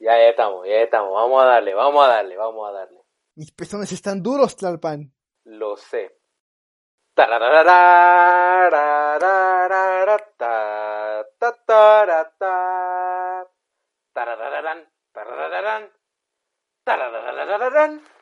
Ya, ya estamos, ya estamos. Vamos a darle, vamos a darle, vamos a darle. Mis pezones están duros, Tlalpan. Lo sé.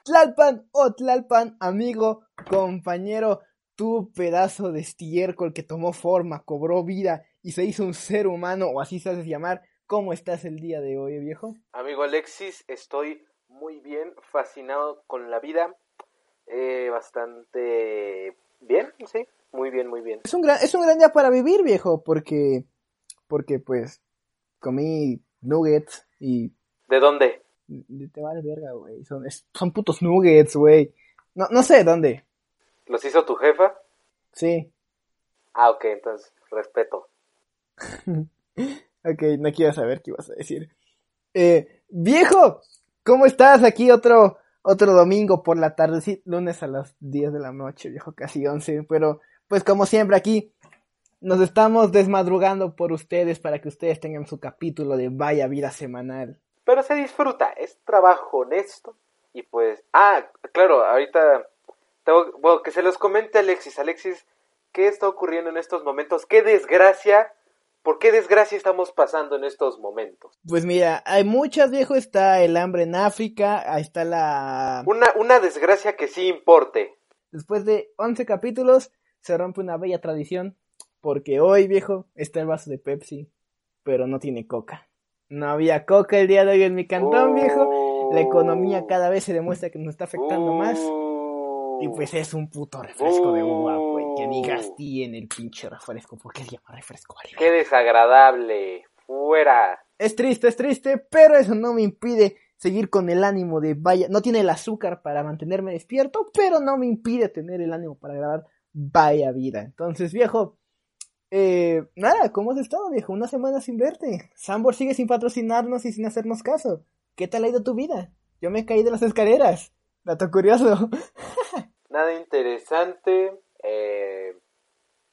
Tlalpan o oh, Tlalpan, amigo, compañero, tu pedazo de estiércol que tomó forma, cobró vida y se hizo un ser humano, o así se hace llamar, ¿Cómo estás el día de hoy, viejo? Amigo Alexis, estoy muy bien, fascinado con la vida. Eh, bastante bien, sí, muy bien, muy bien. Es un gran, es un gran día para vivir, viejo, porque, porque pues, comí nuggets y ¿De dónde? te vale verga, güey. Son, es- son putos nuggets, güey. No, no sé dónde. ¿Los hizo tu jefa? Sí. Ah, ok, entonces, respeto. Ok, no quiero saber qué ibas a decir. Eh, viejo, ¿cómo estás? Aquí otro, otro domingo por la tarde, lunes a las 10 de la noche, viejo, casi 11, pero pues como siempre aquí nos estamos desmadrugando por ustedes para que ustedes tengan su capítulo de Vaya Vida Semanal. Pero se disfruta, es trabajo honesto. Y pues, ah, claro, ahorita tengo, bueno, que se los comente Alexis. Alexis, ¿qué está ocurriendo en estos momentos? ¿Qué desgracia? ¿Por qué desgracia estamos pasando en estos momentos? Pues mira, hay muchas, viejo, está el hambre en África, ahí está la... Una, una desgracia que sí importe. Después de 11 capítulos, se rompe una bella tradición, porque hoy, viejo, está el vaso de Pepsi, pero no tiene coca. No había coca el día de hoy en mi cantón, viejo. La economía cada vez se demuestra que nos está afectando más. Y pues es un puto refresco de uva, güey. Que Uh. digas tiene el pinche refresco. ¿Por qué se llama refresco? Vale, Qué desagradable. Fuera. Es triste, es triste, pero eso no me impide seguir con el ánimo de vaya. No tiene el azúcar para mantenerme despierto, pero no me impide tener el ánimo para grabar vaya vida. Entonces, viejo, eh, nada, ¿cómo has estado, viejo? Una semana sin verte. Sambor sigue sin patrocinarnos y sin hacernos caso. ¿Qué tal ha ido tu vida? Yo me caí de las escaleras. Dato curioso. Nada interesante. Eh,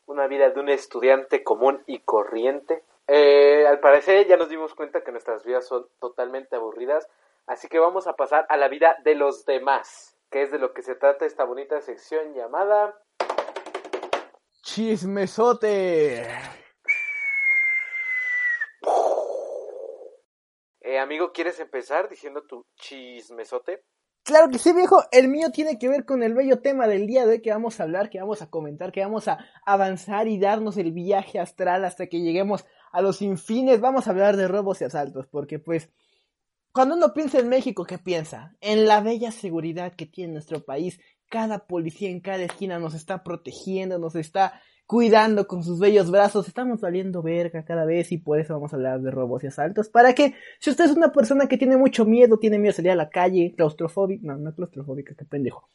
una vida de un estudiante común y corriente. Eh, al parecer ya nos dimos cuenta que nuestras vidas son totalmente aburridas. Así que vamos a pasar a la vida de los demás. Que es de lo que se trata esta bonita sección llamada... Chismesote. Eh, amigo, ¿quieres empezar diciendo tu chismesote? Claro que sí, viejo. El mío tiene que ver con el bello tema del día de hoy que vamos a hablar, que vamos a comentar, que vamos a avanzar y darnos el viaje astral hasta que lleguemos a los infines. Vamos a hablar de robos y asaltos, porque pues cuando uno piensa en México, ¿qué piensa? En la bella seguridad que tiene nuestro país. Cada policía en cada esquina nos está protegiendo, nos está cuidando con sus bellos brazos. Estamos valiendo verga cada vez y por eso vamos a hablar de robos y asaltos. Para que, si usted es una persona que tiene mucho miedo, tiene miedo de salir a la calle, claustrofóbica, no, no claustrofóbica, qué pendejo,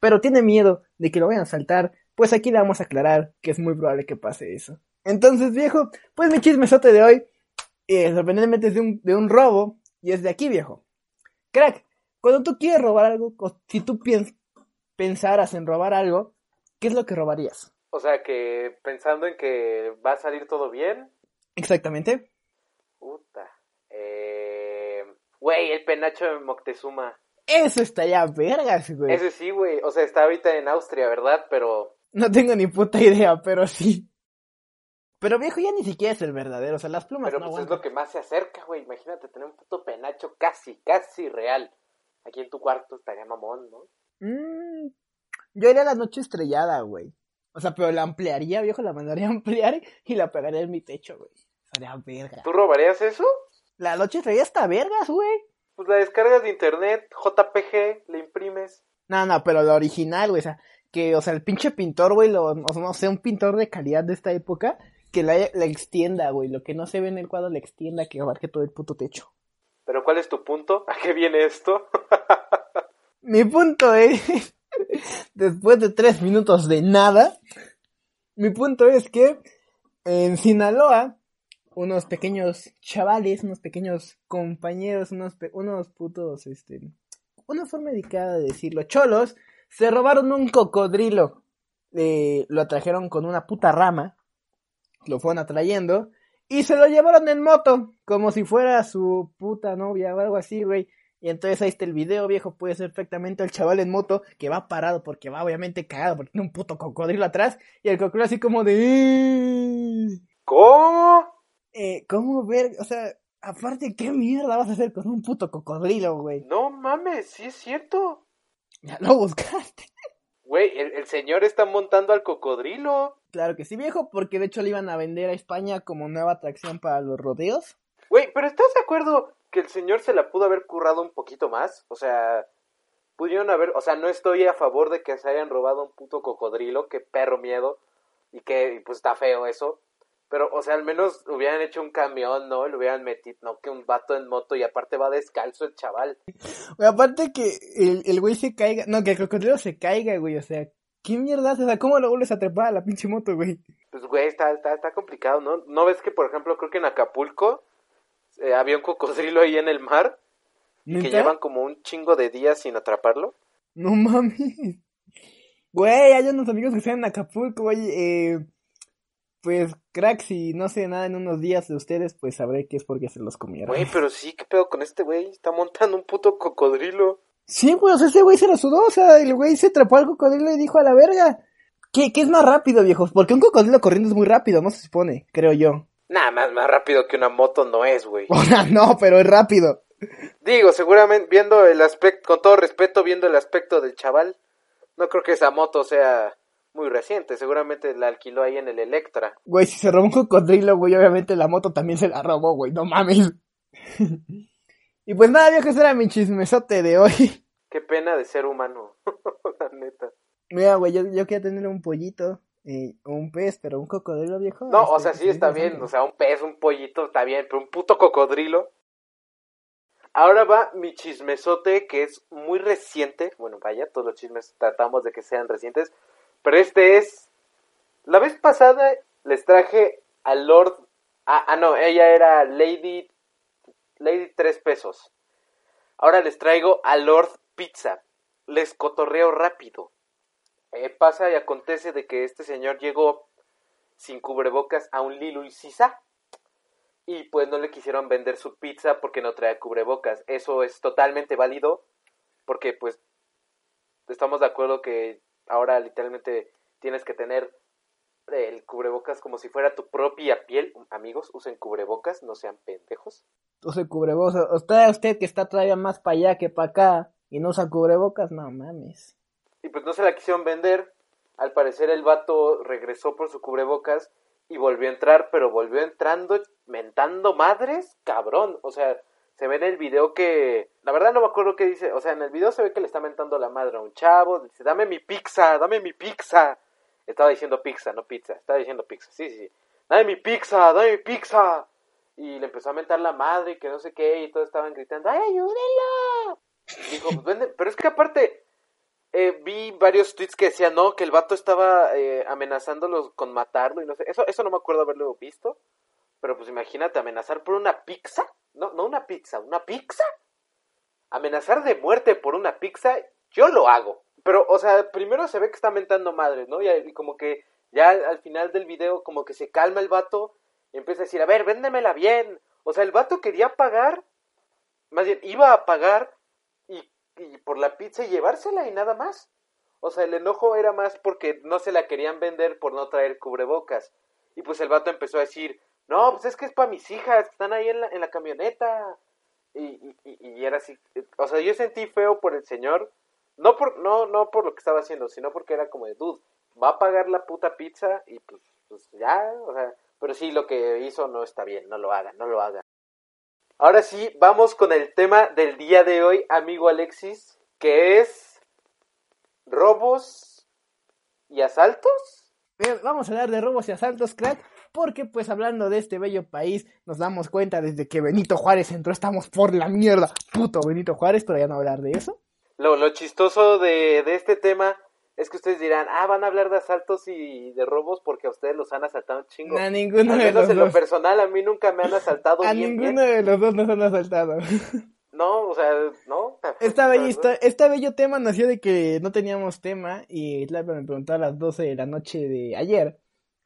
pero tiene miedo de que lo vayan a asaltar, pues aquí le vamos a aclarar que es muy probable que pase eso. Entonces, viejo, pues mi chismesote de hoy, eh, sorprendentemente es de un, robo y es de aquí, viejo. Crack, cuando tú quieres robar algo, si tú pensaras en robar algo, ¿qué es lo que robarías? O sea que pensando en que va a salir todo bien. Exactamente. Puta. Eh... Güey, el penacho de Moctezuma. Eso está ya vergas, güey. Ese sí, güey. O sea, está ahorita en Austria, ¿verdad? Pero No tengo ni puta idea, pero sí. Pero viejo, ya ni siquiera es el verdadero. O sea, las plumas Pero no pues es lo que más se acerca, güey. Imagínate tener un puto penacho casi, casi real. Aquí en tu cuarto estaría mamón, ¿no? Mm, yo iría a la noche estrellada, güey. O sea, pero la ampliaría, viejo, la mandaría a ampliar y la pegaría en mi techo, güey. Sería verga. ¿Tú robarías eso? La noche estrellada está vergas, güey. Pues la descargas de internet, JPG, le imprimes. No, no, pero la original, güey. O sea, que, o sea, el pinche pintor, güey, lo, o sea, no sé, un pintor de calidad de esta época, que la, la extienda, güey. Lo que no se ve en el cuadro, la extienda, que abarque todo el puto techo. Pero ¿cuál es tu punto? ¿A qué viene esto? Mi punto es, después de tres minutos de nada, mi punto es que en Sinaloa, unos pequeños chavales, unos pequeños compañeros, unos, unos putos, este, una forma dedicada de decirlo, cholos, se robaron un cocodrilo. Eh, lo atrajeron con una puta rama, lo fueron atrayendo, Y se lo llevaron en moto, como si fuera su puta novia o algo así, güey. Y entonces ahí está el video, viejo, puede ser perfectamente el chaval en moto que va parado porque va obviamente cagado porque tiene un puto cocodrilo atrás y el cocodrilo así como de... ¿Cómo? Eh, ¿Cómo ver? O sea, aparte, ¿qué mierda vas a hacer con un puto cocodrilo, güey? No mames, sí es cierto. Ya lo buscaste. Güey, el, el señor está montando al cocodrilo. Claro que sí, viejo, porque de hecho le iban a vender a España como nueva atracción para los rodeos. Güey, pero ¿estás de acuerdo que el señor se la pudo haber currado un poquito más? O sea, pudieron haber, o sea, no estoy a favor de que se hayan robado un puto cocodrilo, que perro miedo, y que pues está feo eso. Pero, o sea, al menos hubieran hecho un camión, ¿no? Le hubieran metido, no, que un vato en moto y aparte va descalzo el chaval. Aparte que el, el güey se caiga, no, que el cocodrilo se caiga, güey, o sea, ¿qué mierda haces? O sea, ¿cómo lo vuelves a trepar a la pinche moto, güey? Pues, güey, está, está, está complicado, ¿no? ¿No ves que, por ejemplo, creo que en Acapulco eh, había un cocodrilo ahí en el mar que ¿Neta? llevan como un chingo de días sin atraparlo? No mames. Güey, hay unos amigos que están en Acapulco, güey. Eh, pues, crack, si no sé nada en unos días de ustedes, pues sabré que es porque se los comieron. Güey, pero sí, ¿qué pedo con este güey? Está montando un puto cocodrilo. Sí, güey, o sea, ese güey se lo sudó, o sea, el güey se atrapó al cocodrilo y dijo a la verga. ¿Qué, qué es más rápido, viejos? Porque un cocodrilo corriendo es muy rápido, no se supone, creo yo. Nada más, más rápido que una moto no es, güey. No, pero es rápido. Digo, seguramente viendo el aspecto, con todo respeto, viendo el aspecto del chaval, no creo que esa moto sea muy reciente. Seguramente la alquiló ahí en el Electra. Güey, si se robó un cocodrilo, güey, obviamente la moto también se la robó, güey, no mames. y pues nada, viejos, ese era mi chismesote de hoy. Qué pena de ser humano, la neta. Mira, güey, yo, yo quería tener un pollito, o un pez, pero un cocodrilo viejo. No, o este, sea, sí está bien, o sea, un pez, un pollito está bien, pero un puto cocodrilo. Ahora va mi chismesote que es muy reciente. Bueno, vaya, todos los chismes tratamos de que sean recientes. Pero este es. La vez pasada les traje a Lord. Ah, ah, no, ella era Lady. Lady tres pesos. Ahora les traigo a Lord Pizza. Les cotorreo rápido. Eh, pasa y acontece de que este señor llegó sin cubrebocas a un Lilo y Sisa y pues no le quisieron vender su pizza porque no trae cubrebocas. Eso es totalmente válido porque pues estamos de acuerdo que ahora literalmente tienes que tener el cubrebocas como si fuera tu propia piel. Amigos, usen cubrebocas, no sean pendejos. Use cubrebocas. Usted, usted que está todavía más para allá que para acá y no usa cubrebocas, no mames. Y pues no se la quisieron vender. Al parecer el vato regresó por su cubrebocas y volvió a entrar, pero volvió entrando mentando madres, cabrón. O sea, se ve en el video que, la verdad no me acuerdo qué dice, o sea, en el video se ve que le está mentando la madre a un chavo, dice, dame mi pizza, dame mi pizza. Estaba diciendo pizza, no pizza, estaba diciendo pizza, sí, sí, sí. Dame mi pizza, dame mi pizza. Y le empezó a mentar la madre y que no sé qué, y todos estaban gritando, ¡ay, ayúdenlo! Dijo, pues vende, pero es que aparte, eh, vi varios tweets que decían, no, que el vato estaba eh, amenazándolos con matarlo y no sé, eso, eso no me acuerdo haberlo visto, pero pues imagínate, amenazar por una pizza, no, no una pizza, una pizza, amenazar de muerte por una pizza, yo lo hago, pero, o sea, primero se ve que está mentando madres, ¿no? Y, como que ya al final del video como que se calma el vato y empieza a decir, a ver, véndemela bien, o sea, el vato quería pagar, más bien, iba a pagar y, por la pizza y llevársela y nada más. O sea, el enojo era más porque no se la querían vender por no traer cubrebocas. Y pues el vato empezó a decir, no, pues es que es para mis hijas, están ahí en la, en la camioneta. Y, y, y- y era así, o sea, yo sentí feo por el señor, no por, no, no por lo que estaba haciendo, sino porque era como de, dude, va a pagar la puta pizza y pues, pues ya, o sea, pero sí, lo que hizo no está bien, no lo haga, no lo haga. Ahora sí, vamos con el tema del día de hoy, amigo Alexis, que es robos y asaltos. Bien, vamos a hablar de robos y asaltos, crack, porque pues hablando de este bello país, nos damos cuenta desde que Benito Juárez entró, estamos por la mierda, puto Benito Juárez, pero ya no hablar de eso. Lo, lo chistoso de, de este tema es que ustedes dirán, ah, van a hablar de asaltos y de robos porque a ustedes los han asaltado un chingo. A ninguno Al de menos los en lo dos. personal, a mí nunca me han asaltado A bien, ninguno bien. de los dos nos han asaltado. No, o sea, no. Esta, La bello, verdad. histo- este bello tema nació de que no teníamos tema y claro, me preguntó a las 12 de la noche de ayer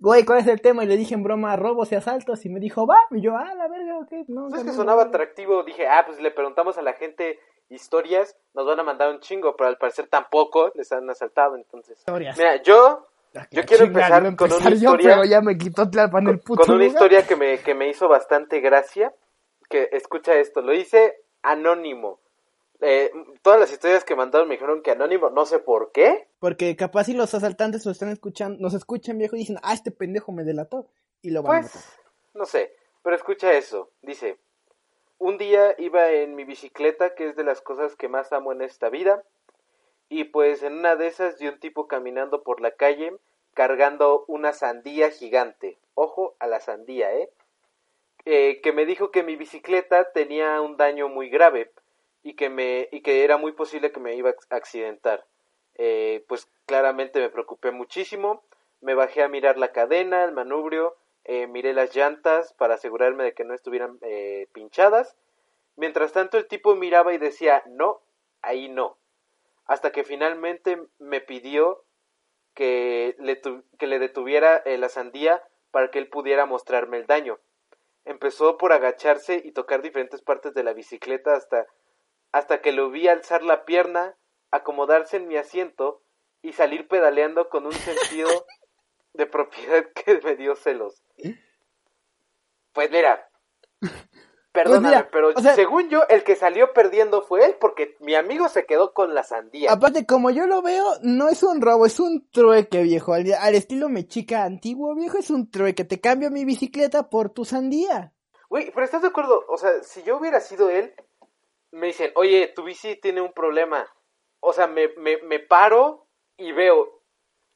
güey, ¿cuál es el tema? Y le dije en broma, robos y asaltos, y me dijo, va, y yo, ah, la verga, ok, no. Pues es que sonaba atractivo, dije, ah, pues le preguntamos a la gente historias, nos van a mandar un chingo, pero al parecer tampoco les han asaltado, entonces. Historias. Mira, yo Ah, yo quiero empezar a con una yo, historia- pero ya me quitó Tlalpan el puto con una lugar. historia que me, que me hizo bastante gracia, que escucha esto, lo hice anónimo. Eh, todas las historias que mandaron me dijeron que anónimo, no sé por qué. Porque capaz si los asaltantes lo están escuchando, nos escuchan viejo y dicen, ah, este pendejo me delató. Y lo van a Pues, matar. no sé, pero escucha eso. Dice, un día iba en mi bicicleta, que es de las cosas que más amo en esta vida, y pues en una de esas vi un tipo caminando por la calle cargando una sandía gigante. Ojo a la sandía, ¿eh? Eh, que me dijo que mi bicicleta tenía un daño muy grave y que me y que era muy posible que me iba a accidentar. Eh, pues claramente me preocupé muchísimo. Me bajé a mirar la cadena, el manubrio, eh, miré las llantas para asegurarme de que no estuvieran eh, pinchadas. Mientras tanto el tipo miraba y decía no, ahí no. Hasta que finalmente me pidió que le, tu- que le detuviera eh, la sandía para que él pudiera mostrarme el daño. Empezó por agacharse y tocar diferentes partes de la bicicleta hasta, hasta que lo vi alzar la pierna, acomodarse en mi asiento y salir pedaleando con un sentido de propiedad que me dio celos. Pues mira, perdóname, mira, pero o sea- según yo, el que salió perdiendo fue él porque mi amigo se quedó con la sandía. Aparte, como yo lo veo, no es un robo, es un trueque, viejo. Al, al estilo mechica antiguo, viejo, es un trueque. Te cambio mi bicicleta por tu sandía. Güey, pero ¿estás de acuerdo? O sea, si yo hubiera sido él, me dicen, oye, tu bici tiene un problema. O sea, me, me, me paro y veo.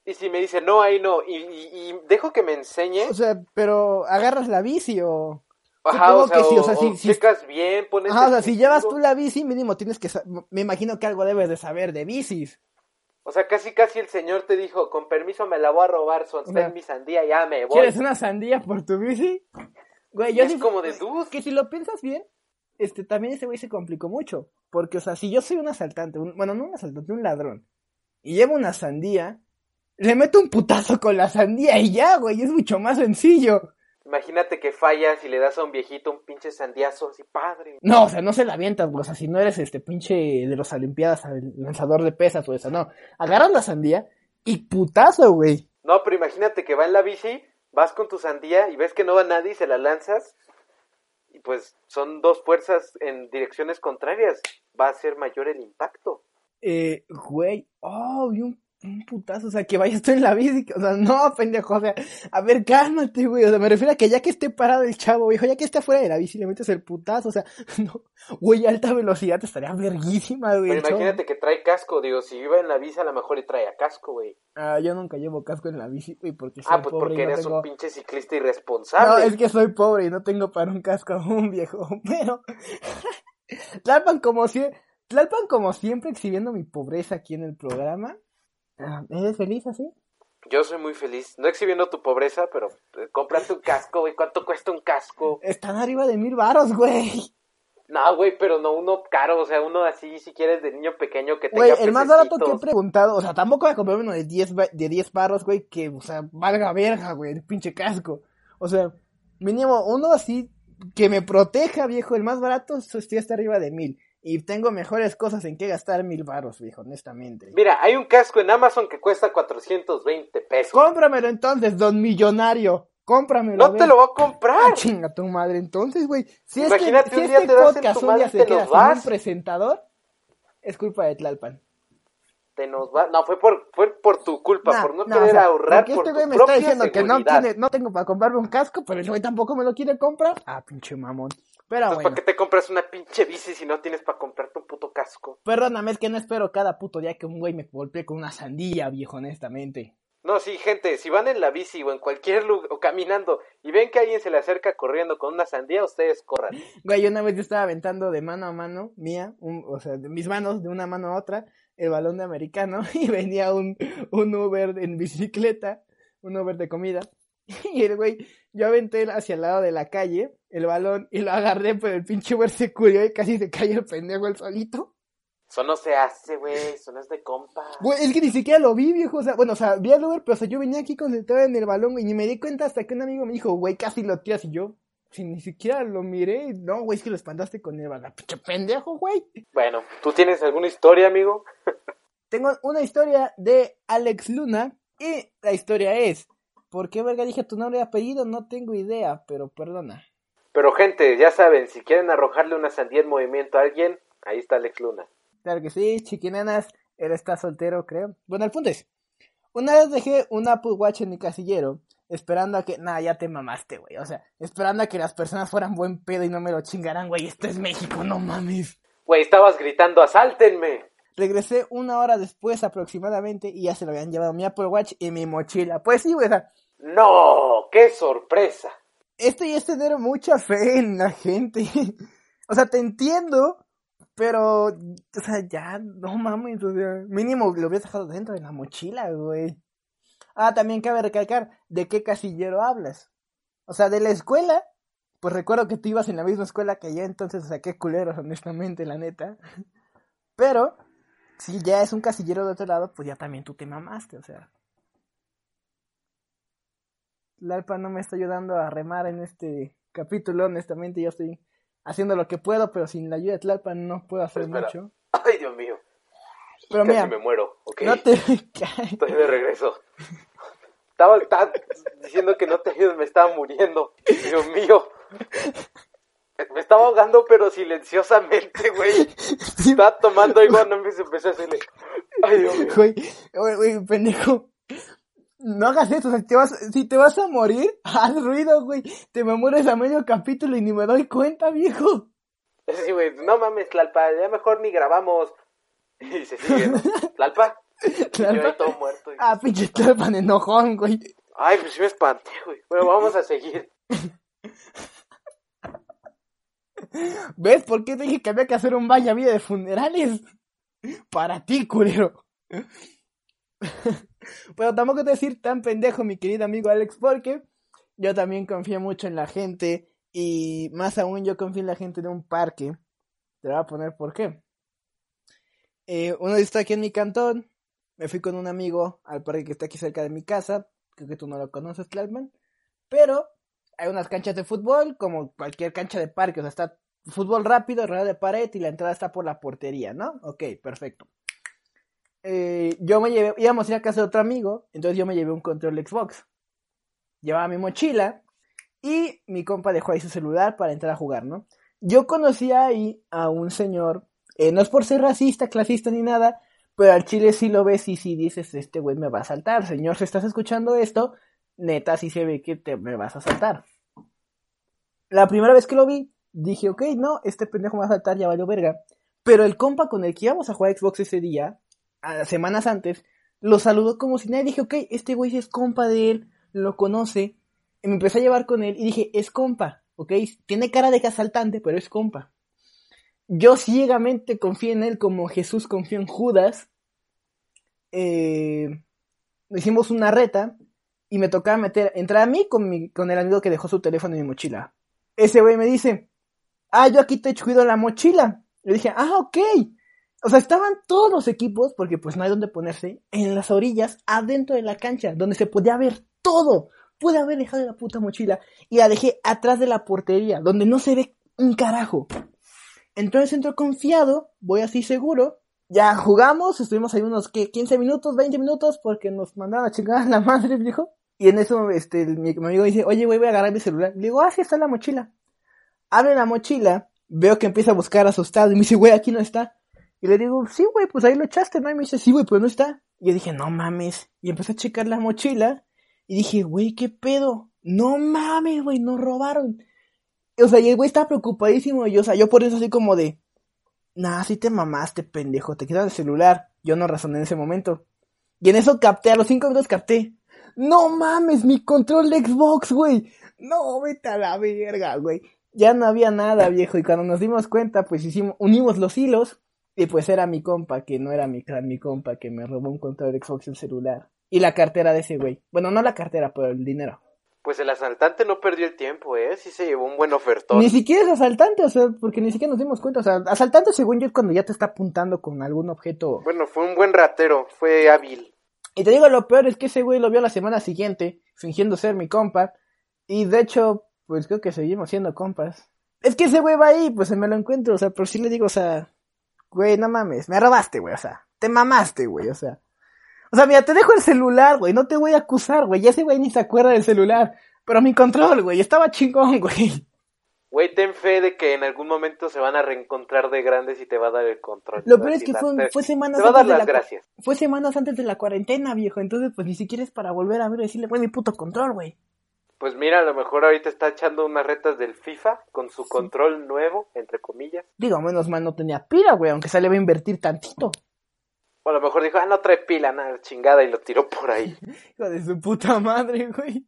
Y si me dice, no, ahí no, y, y, y dejo que me enseñe. O sea, pero agarras la bici o... Ajá, o sea, que sí, o, sea, o sí. checas bien, pones. Ajá, o sea, si llevas tú la bici, mínimo tienes que... Me imagino que algo debes de saber de bicis. O sea, casi casi el señor te dijo, con permiso me la voy a robar, son en mi sandía, ya me voy. ¿Quieres una sandía por tu bici? Güey, yo es sí- como de dude. Que si lo piensas bien, este, también ese güey se complicó mucho. Porque, o sea, si yo soy un asaltante, un- bueno, no un asaltante, un ladrón, y llevo una sandía, le meto un putazo con la sandía y ya, güey, es mucho más sencillo. Imagínate que fallas y le das a un viejito un pinche sandiazo así, padre. No, o sea, no se la avientas, güey, o sea, si no eres este pinche de los Olimpiadas, lanzador de pesas o eso, no. Agarras la sandía y putazo, güey. No, pero imagínate que va en la bici, vas con tu sandía y ves que no va nadie y se la lanzas. Y pues son dos fuerzas en direcciones contrarias. Va a ser mayor el impacto. Eh, güey, oh, y un, un putazo, o sea, que vayas tú en la bici, o sea, no, pendejo, o sea, a ver, cálmate, güey, o sea, me refiero a que ya que esté parado el chavo, viejo, ya que esté fuera de la bici, le metes el putazo, o sea, no, güey, alta velocidad te estaría verguísima, güey. Pero chavo. imagínate que trae casco, digo, si iba en la bici a lo mejor y trae a casco, güey. Ah, yo nunca llevo casco en la bici, güey, porque soy Ah, pues pobre porque y no eres tengo... un pinche ciclista No, irresponsable. es que soy pobre y no tengo para un casco aún, viejo, pero... Tlalpan como Tlalpan como siempre exhibiendo mi pobreza aquí en el programa. Ah, ¿Eres feliz así? Yo soy muy feliz. No exhibiendo tu pobreza, pero eh, cómprate un casco, güey. ¿Cuánto cuesta un casco? Están arriba de mil varos, güey. No, güey, pero no uno caro. O sea, uno así, si quieres, de niño pequeño que tenga Güey, el más barato que he preguntado, o sea, tampoco voy a comprarme uno de 10, ba- de 10 barros, güey, que, o sea, valga verga, güey, el pinche casco. O sea, mínimo uno así que me proteja, viejo, el más barato estoy hasta arriba de mil. Y tengo mejores cosas en que gastar mil barros, viejo, honestamente. Mira, hay un casco en Amazon que cuesta 420 pesos. Cómpramelo entonces, don millonario. Cómpramelo. No te lo voy a Ah, comprar. chinga tu madre, entonces, güey. Si Imagínate, este, si un día este te podcast un día se te queda sin un presentador, es culpa de Tlalpan. Te nos va. No, fue por, fue por tu culpa, Nah, por no nah, querer o sea, ahorrar porque por este güey me está diciendo que no, seguridad. tiene, no tengo para comprarme un casco, pero el güey tampoco me lo quiere comprar. Ah, pinche mamón. Pero Entonces, bueno, ¿para qué te compras una pinche bici si no tienes para comprarte un puto casco? perdóname, es que no espero cada puto día que un güey me golpee con una sandía, viejo, honestamente. No, sí, gente, si van en la bici o en cualquier lugar o caminando y ven que alguien se le acerca corriendo con una sandía, ustedes corran. Güey, una vez yo estaba aventando de mano a mano, mía, un, o sea, de mis manos, de una mano a otra, el balón de americano, y venía un, un Uber en bicicleta, un Uber de comida, y el güey, yo aventé hacia el lado de la calle, el balón, y lo agarré, pero el pinche Uber se curió y casi se cayó el pendejo el solito. Eso no se hace, güey. Eso no es de compa. Güey, es que ni siquiera lo vi, viejo. O sea, bueno, o sea, vi al Uber, pero o sea, yo venía aquí concentrado en el balón, güey. Y ni me di cuenta hasta que un amigo me dijo, güey, casi lo tiras. Y yo, si ni siquiera lo miré. No, güey, es que lo espantaste con el balón. Pinche pendejo, güey. Bueno, ¿tú tienes alguna historia, amigo? Tengo una historia de Alex Luna. Y la historia es, ¿por qué verga dije tu nombre y apellido? No tengo idea, pero perdona. Pero gente, ya saben, si quieren arrojarle una sandía en movimiento a alguien, ahí está Alex Luna. Claro que sí, chiquinanas, él está soltero, creo. Bueno, el punto es, una vez dejé un Apple Watch en mi casillero, esperando a que, nah, ya te mamaste, güey. O sea, esperando a que las personas fueran buen pedo y no me lo chingaran, güey. Esto es México, no mames. Güey, estabas gritando, asáltenme. Regresé una hora después aproximadamente y ya se lo habían llevado mi Apple Watch y mi mochila. Pues sí, güey, o sea, No, qué sorpresa. esto ya es tener mucha fe en la gente. o sea, te entiendo, pero, o sea, ya, no mames, o sea, mínimo lo hubieras dejado dentro de la mochila, güey. Ah, también cabe recalcar, ¿de qué casillero hablas? O sea, de la escuela, pues recuerdo que tú ibas en la misma escuela que yo, entonces, o sea, qué culeros, honestamente, la neta. Pero, si ya es un casillero de otro lado, pues ya también tú te mamaste, o sea. La Alpa no me está ayudando a remar en este capítulo, honestamente yo estoy haciendo lo que puedo, pero sin la ayuda de Tlalpa no puedo hacer Espera. mucho. Ay, Dios mío. Pero Casi mira, me muero, ¿ok? no te Estoy de regreso. Estaba, estaba diciendo que no te ayudes, me estaba muriendo. Dios mío. Me estaba ahogando, pero silenciosamente, güey. Estaba tomando igual, no me empecé a hacerle. Ay, Dios mío. güey, güey, pendejo. No hagas eso, o sea, te vas, si te vas a morir, haz ruido, güey. Te me mueres a medio capítulo y ni me doy cuenta, viejo. Sí, güey, no mames, Tlalpa, ya mejor ni grabamos. Y se sigue, ¿no? ¿Tlalpa? Y yo ahí Tlalpa. todo muerto. y- Ah, pinche Tlalpa de enojón, güey. Ay, pues sí me espanté, güey. Bueno, vamos a seguir. ¿Ves por qué te dije que había que hacer un vaya vida de funerales? Para ti, culero. Pero tampoco te decir tan pendejo, mi querido amigo Alex, porque yo también confío mucho en la gente y más aún yo confío en la gente de un parque. Te voy a poner por qué. Eh, uno está aquí en mi cantón, me fui con un amigo al parque que está aquí cerca de mi casa, creo que tú no lo conoces, Tlalman, pero hay unas canchas de fútbol como cualquier cancha de parque, o sea, está fútbol rápido, alrededor de pared y la entrada está por la portería, ¿no? Ok, perfecto. Eh, yo me llevé, íbamos a ir a casa de otro amigo, entonces yo me llevé un control Xbox. Llevaba mi mochila y mi compa dejó ahí su celular para entrar a jugar, ¿no? Yo conocí ahí a un señor, eh, no es por ser racista, clasista ni nada, pero al chile sí lo ves y sí dices, este güey me va a saltar. Señor, si estás escuchando esto, neta sí se ve que te me vas a saltar. La primera vez que lo vi, dije, ok, no, este pendejo me va a saltar, ya valió verga. Pero el compa con el que íbamos a jugar Xbox ese día, a- semanas antes, lo saludó como si nadie. Dije, ok, este güey es compa de él, lo conoce. Y me empecé a llevar con él y dije, es compa, ok, tiene cara de asaltante, pero es compa. Yo ciegamente confié en él como Jesús confió en Judas. Eh, hicimos una reta y me tocaba meter, entrar a mí con, mi, con el amigo que dejó su teléfono en mi mochila. Ese güey me dice, ah, yo aquí te cuido la mochila. Le dije, ah, ok. O sea, estaban todos los equipos, porque pues no hay donde ponerse, en las orillas, adentro de la cancha, donde se podía ver todo. Pude haber dejado la puta mochila y la dejé atrás de la portería, donde no se ve un carajo. Entonces entro confiado, voy así seguro. Ya jugamos, estuvimos ahí unos ¿qué? 15 minutos, 20 minutos, porque nos mandaron a chingar la madre, viejo. Y en eso, este, mi, mi amigo dice, oye, güey, voy a agarrar mi celular. Le digo, ah, sí, está la mochila. Abre la mochila, veo que empieza a buscar asustado y me dice, güey, aquí no está. Y le digo, sí, güey, pues ahí lo echaste, ¿no? Y me dice, sí, güey, pero no está. Y yo dije, no mames. Y empecé a checar la mochila y dije, güey, ¿qué pedo? No mames, güey, nos robaron. O sea, y el güey estaba preocupadísimo. Y, o sea, yo por eso así como de, nah, sí te mamaste, pendejo, te quedas el celular. Yo no razoné en ese momento. Y en eso capté, a los cinco minutos capté. No mames, mi control de Xbox, güey. No, vete a la verga, güey. Ya no había nada, viejo. Y cuando nos dimos cuenta, pues hicimos, unimos los hilos. Y pues era mi compa, que no era mi, clan, mi compa, que me robó un control de Xbox un celular. Y la cartera de ese güey. Bueno, no la cartera, pero el dinero. Pues el asaltante no perdió el tiempo, ¿eh? Sí se llevó un buen ofertón. Ni siquiera es asaltante, o sea, porque ni siquiera nos dimos cuenta. O sea, asaltante según yo es cuando ya te está apuntando con algún objeto. Bueno, fue un buen ratero, fue hábil. Y te digo, lo peor es que ese güey lo vio la semana siguiente, fingiendo ser mi compa. Y de hecho, pues creo que seguimos siendo compas. Es que ese güey va ahí, pues se me lo encuentro, o sea, pero sí le digo, o sea, güey, no mames, me robaste, güey, o sea, te mamaste, güey, o sea. O sea, mira, te dejo el celular, güey, no te voy a acusar, güey, ya ese güey ni se acuerda del celular. Pero mi control, güey, estaba chingón, güey. Güey, ten fe de que en algún momento se van a reencontrar de grandes y te va a dar el control. Lo peor es que fue, fue semanas te va a dar de las la gracias. fue semanas antes de la cuarentena, viejo. Entonces, pues ni siquiera es para volver a ver y decirle, güey, mi puto control, güey. Pues mira, a lo mejor ahorita está echando unas retas del FIFA con su control nuevo, entre comillas. Digo, menos mal no tenía pila, güey, aunque se le va a invertir tantito. O a lo mejor dijo, ah, no trae pila, nada, chingada, y lo tiró por ahí. Hijo de su puta madre, güey.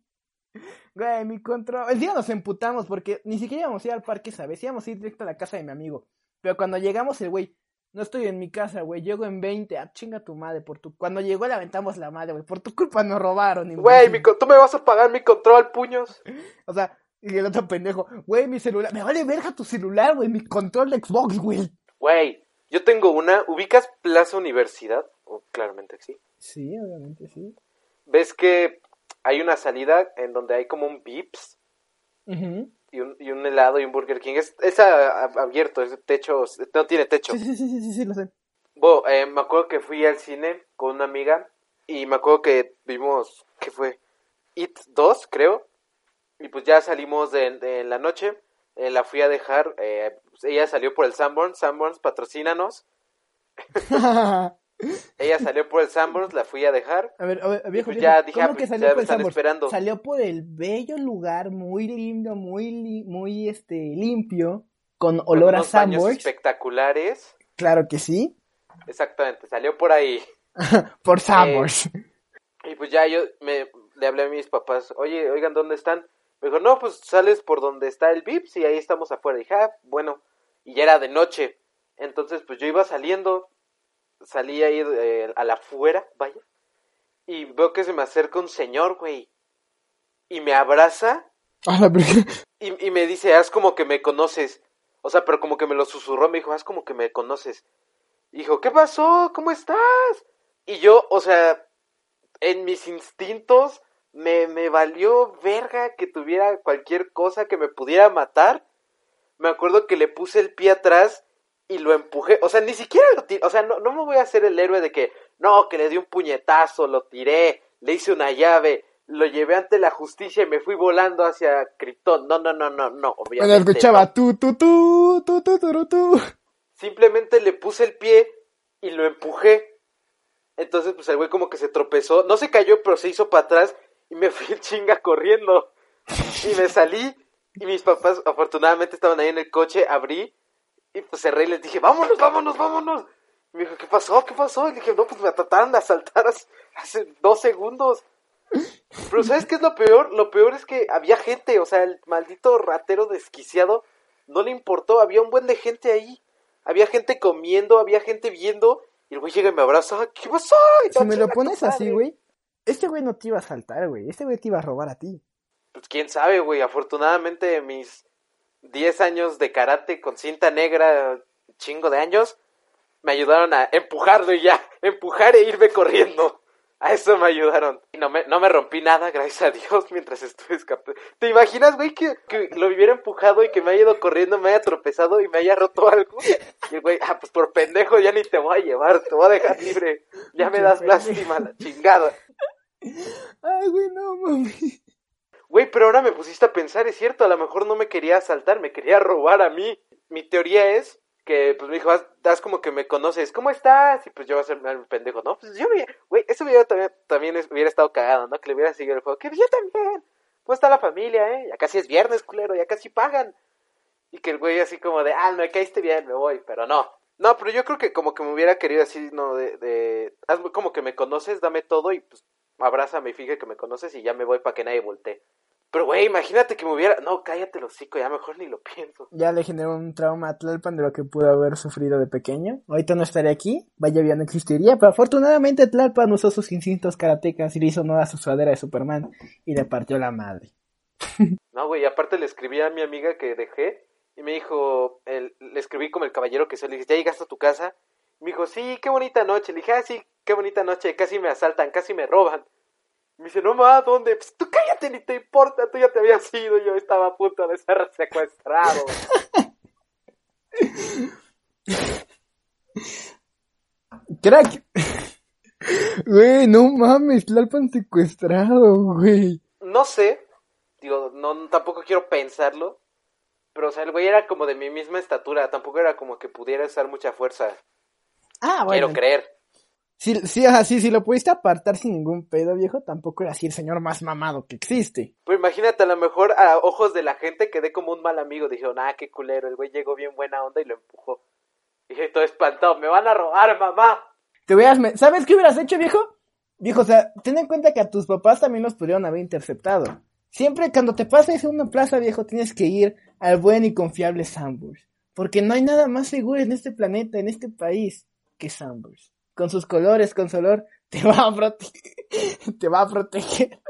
Güey, mi control. El día nos emputamos porque ni siquiera íbamos a ir al parque, ¿sabes? Íbamos a ir directo a la casa de mi amigo. Pero cuando llegamos, el güey, no estoy en mi casa, güey, llego en 20. Ah, chinga tu madre, por tu. Cuando llegó le aventamos la madre, güey. Por tu culpa nos robaron, Güey, mi tú me vas a pagar mi control, puños. O sea, y el otro pendejo, güey, mi celular. Me vale verga tu celular, güey, mi control de Xbox, güey. Güey, yo tengo una, ¿ubicas Plaza Universidad? Oh, claramente sí. Sí, obviamente, sí. ¿Ves que hay una salida en donde hay como un Vips Ujú. Y un, y un helado y un Burger King? Es, es a- a- abierto, es techo, no tiene techo. Sí, sí, sí, sí, sí, lo sé. Bueno, eh, me acuerdo que fui al cine con una amiga y me acuerdo que vimos, ¿qué fue? It 2, creo. Y pues ya salimos de, de la noche, eh, la fui a dejar, eh, pues ella salió por el Sanborns, Sanborns, patrocínanos. Ella salió por el Sanborns, la fui a dejar. A ver, a ver, viejo, pues ya dije, ¿cómo ah, que pues salió por el están Sanborns? esperando. Salió por el bello lugar, muy lindo, muy, li- muy, este, limpio, con olor a unos Sanborns. espectaculares. Claro que sí. Exactamente, salió por ahí. por Sanborns. Y pues ya yo me le hablé a mis papás, oye, oigan, ¿dónde están? Me dijo, no, pues sales por donde está el Vips y ahí estamos afuera. Y dije, ah, bueno, y ya era de noche. Entonces, pues yo iba saliendo, salí ahí eh, a la afuera, vaya, y veo que se me acerca un señor, güey, y me abraza A la y, y me dice, haz como que me conoces. O sea, pero como que me lo susurró, me dijo, haz como que me conoces. Y dijo, ¿qué pasó? ¿Cómo estás? Y yo, o sea, en mis instintos me, me valió verga que tuviera cualquier cosa que me pudiera matar. Me acuerdo que le puse el pie atrás y lo empujé. O sea, ni siquiera lo tiré. O sea, no, no me voy a hacer el héroe de que, no, que le di un puñetazo, lo tiré, le hice una llave, lo llevé ante la justicia y me fui volando hacia Krypton. No, no, no, no, no, obviamente. escuchaba no. tú, tú, tú, tú, tú, tú, tú. Simplemente le puse el pie y lo empujé. Entonces, pues el güey como que se tropezó. No se cayó, pero se hizo para atrás y me fui en chinga corriendo. Y me salí y mis papás afortunadamente estaban ahí en el coche, abrí y pues cerré y les dije, vámonos, vámonos, vámonos. Y me dijo, ¿qué pasó? ¿Qué pasó? Y le dije, no, pues me trataron de asaltar hace, hace dos segundos. Pero ¿sabes qué es lo peor? Lo peor es que había gente, o sea, el maldito ratero desquiciado no le importó, había un buen de gente ahí. Había gente comiendo, había gente viendo, y el güey llega y me abraza, ¿qué pasó? Y Si me "Chinga lo pones así, madre". güey, este güey no te iba a saltar, güey. Este güey te iba a robar a ti. Pues quién sabe, güey, afortunadamente mis 10 años de karate con cinta negra, chingo de años, me ayudaron a empujarlo y ya, empujar e irme corriendo. A eso me ayudaron. Y no me, no me rompí nada, gracias a Dios, mientras estuve escapando. ¿Te imaginas, güey, que, que lo hubiera empujado y que me haya ido corriendo, me haya tropezado y me haya roto algo? Y el güey, ah, pues por pendejo ya ni te voy a llevar, te voy a dejar libre. Ya me das lástima, la chingada. Ay, güey, no, mami. Ahora me pusiste a pensar, es cierto, a lo mejor no me quería asaltar, me quería robar a mí. Mi teoría es que, pues me dijo, haz como que me conoces, ¿cómo estás? Y pues yo voy a ser un pendejo, ¿no? Pues yo, güey, eso hubiera también, también hubiera estado cagado, ¿no? Que le hubiera seguido el juego, que yo también. ¿Cómo está la familia, eh? Ya casi es viernes, culero, ya casi pagan. Y que el güey así como de, ah, me caíste bien, me voy, pero no. No, pero yo creo que como que me hubiera querido así, no, de, de, hazme como que me conoces, dame todo y pues abrázame y fíjate que me conoces y ya me voy para que nadie voltee. Pero güey, imagínate que me hubiera, no, cállate los hocico, ya mejor ni lo pienso. Ya le generó un trauma a Tlalpan de lo que pudo haber sufrido de pequeño. Ahorita no estaría aquí, vaya ya no existiría, pero afortunadamente Tlalpan usó sus instintos karatecas y le hizo honor a su sudadera de Superman y le partió la madre. No, güey, aparte le escribí a mi amiga que dejé y me dijo, el, le escribí como el caballero que se le dije, ¿ya llegaste a tu casa? Me dijo, sí, qué bonita noche. Le dije, ah, sí, qué bonita noche, casi me asaltan, casi me roban. Me dice, no, ma, ¿dónde? Pues tú cállate, ni te importa, tú ya te habías ido, yo estaba a punto de ser secuestrado. Crack. Güey, no mames, Tlalpan secuestrado, güey. No sé, digo, no, tampoco quiero pensarlo, pero o sea, el güey era como de mi misma estatura, tampoco era como que pudiera usar mucha fuerza. Ah, bueno. Quiero creer. Sí, sí, así, si lo pudiste apartar sin ningún pedo, viejo, tampoco era así el señor más mamado que existe. Pues imagínate, a lo mejor a ojos de la gente quedé como un mal amigo. Dijeron, ah, qué culero, el güey llegó bien buena onda y lo empujó. Y dije, todo espantado, me van a robar, mamá. Te hubieras, me- ¿sabes qué hubieras hecho, viejo? Viejo, o sea, ten en cuenta que a tus papás también los pudieron haber interceptado. Siempre cuando te pases en una plaza, viejo, tienes que ir al buen y confiable Sambors. Porque no hay nada más seguro en este planeta, en este país, que Sambors. Con sus colores, con su olor, te va a proteger. te va a proteger.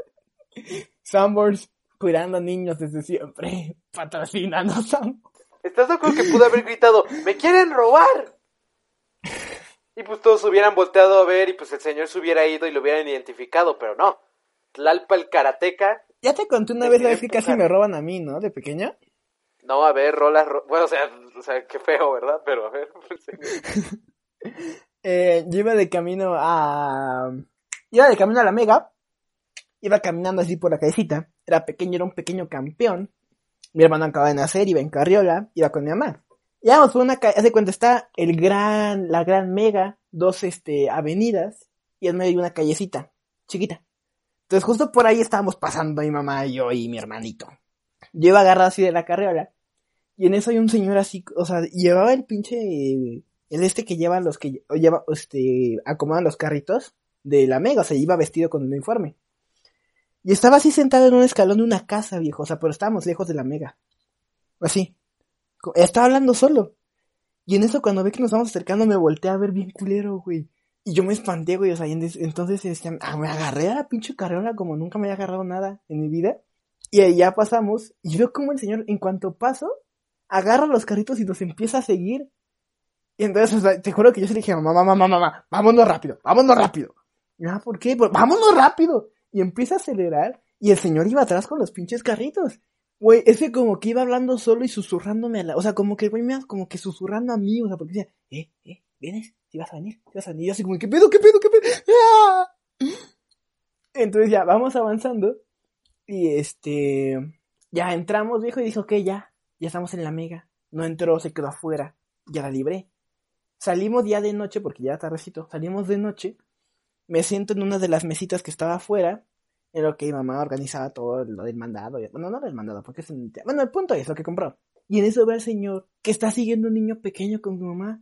Cuidando niños desde siempre. Patrocinando Sambors. ¿Estás de acuerdo que pude haber gritado, me quieren robar? Y pues todos hubieran volteado a ver y pues el señor se hubiera ido y lo hubieran identificado, pero no. Tlalpa el karateca. Ya te conté una vez la vez que casi me roban a mí, ¿no? De pequeña. No, a ver, rolas, ro- bueno, o sea, o sea, qué feo, ¿verdad? Pero a ver, pues. Eh, iba de camino a... Iba de camino a la Mega. Iba caminando así por la callecita. Era pequeño, era un pequeño campeón. Mi hermano acaba de nacer, iba en carriola, iba con mi mamá. Íbamos por una calle, hace cuenta está el gran, la gran Mega, dos este, avenidas, y en medio hay una callecita, chiquita. Entonces justo por ahí estábamos pasando mi mamá, yo y mi hermanito. Yo iba agarrado así de la carriola, y en eso hay un señor así, o sea, llevaba el pinche el este que lleva los que lleva, este, acomodan los carritos de la mega, o sea, iba vestido con el uniforme. Y estaba así sentado en un escalón de una casa, viejo, o sea, pero estábamos lejos de la mega. Así. Estaba hablando solo. Y en eso, cuando ve que nos vamos acercando, me volteé a ver bien culero, güey. Y yo me espanté, güey, o sea, y en- entonces, este, ah, me agarré a la pinche carriola como nunca me había agarrado nada en mi vida. Y ahí ya pasamos, y veo como el señor, en cuanto paso, agarra los carritos y nos empieza a seguir. Y entonces, te juro que yo se le dije, mamá, mamá, mamá, mamá, vámonos rápido, vámonos rápido. Y, ah, ¿por qué? Pues, vámonos rápido. Y empieza a acelerar y el señor iba atrás con los pinches carritos. Güey, ese como que iba hablando solo y susurrándome a la... O sea, como que güey me como que susurrando a mí, o sea, porque decía, eh, eh, ¿vienes? ¿Si vas a venir? ¿Si vas a venir? Y así como, ¿qué pedo, qué pedo, qué pedo? ¡Ah! Entonces ya, vamos avanzando. Y este... Ya entramos, viejo, y dijo, ok, ya, ya estamos en la mega. No entró, se quedó afuera. Ya la libré. Salimos ya de noche, porque ya tardecito. Salimos de noche. Me siento en una de las mesitas que estaba afuera. En lo que mi mamá organizaba todo lo del mandado. Bueno, no del mandado, porque es un... Bueno, el punto es lo que compró. Y en eso ve al señor que está siguiendo un niño pequeño con mi mamá.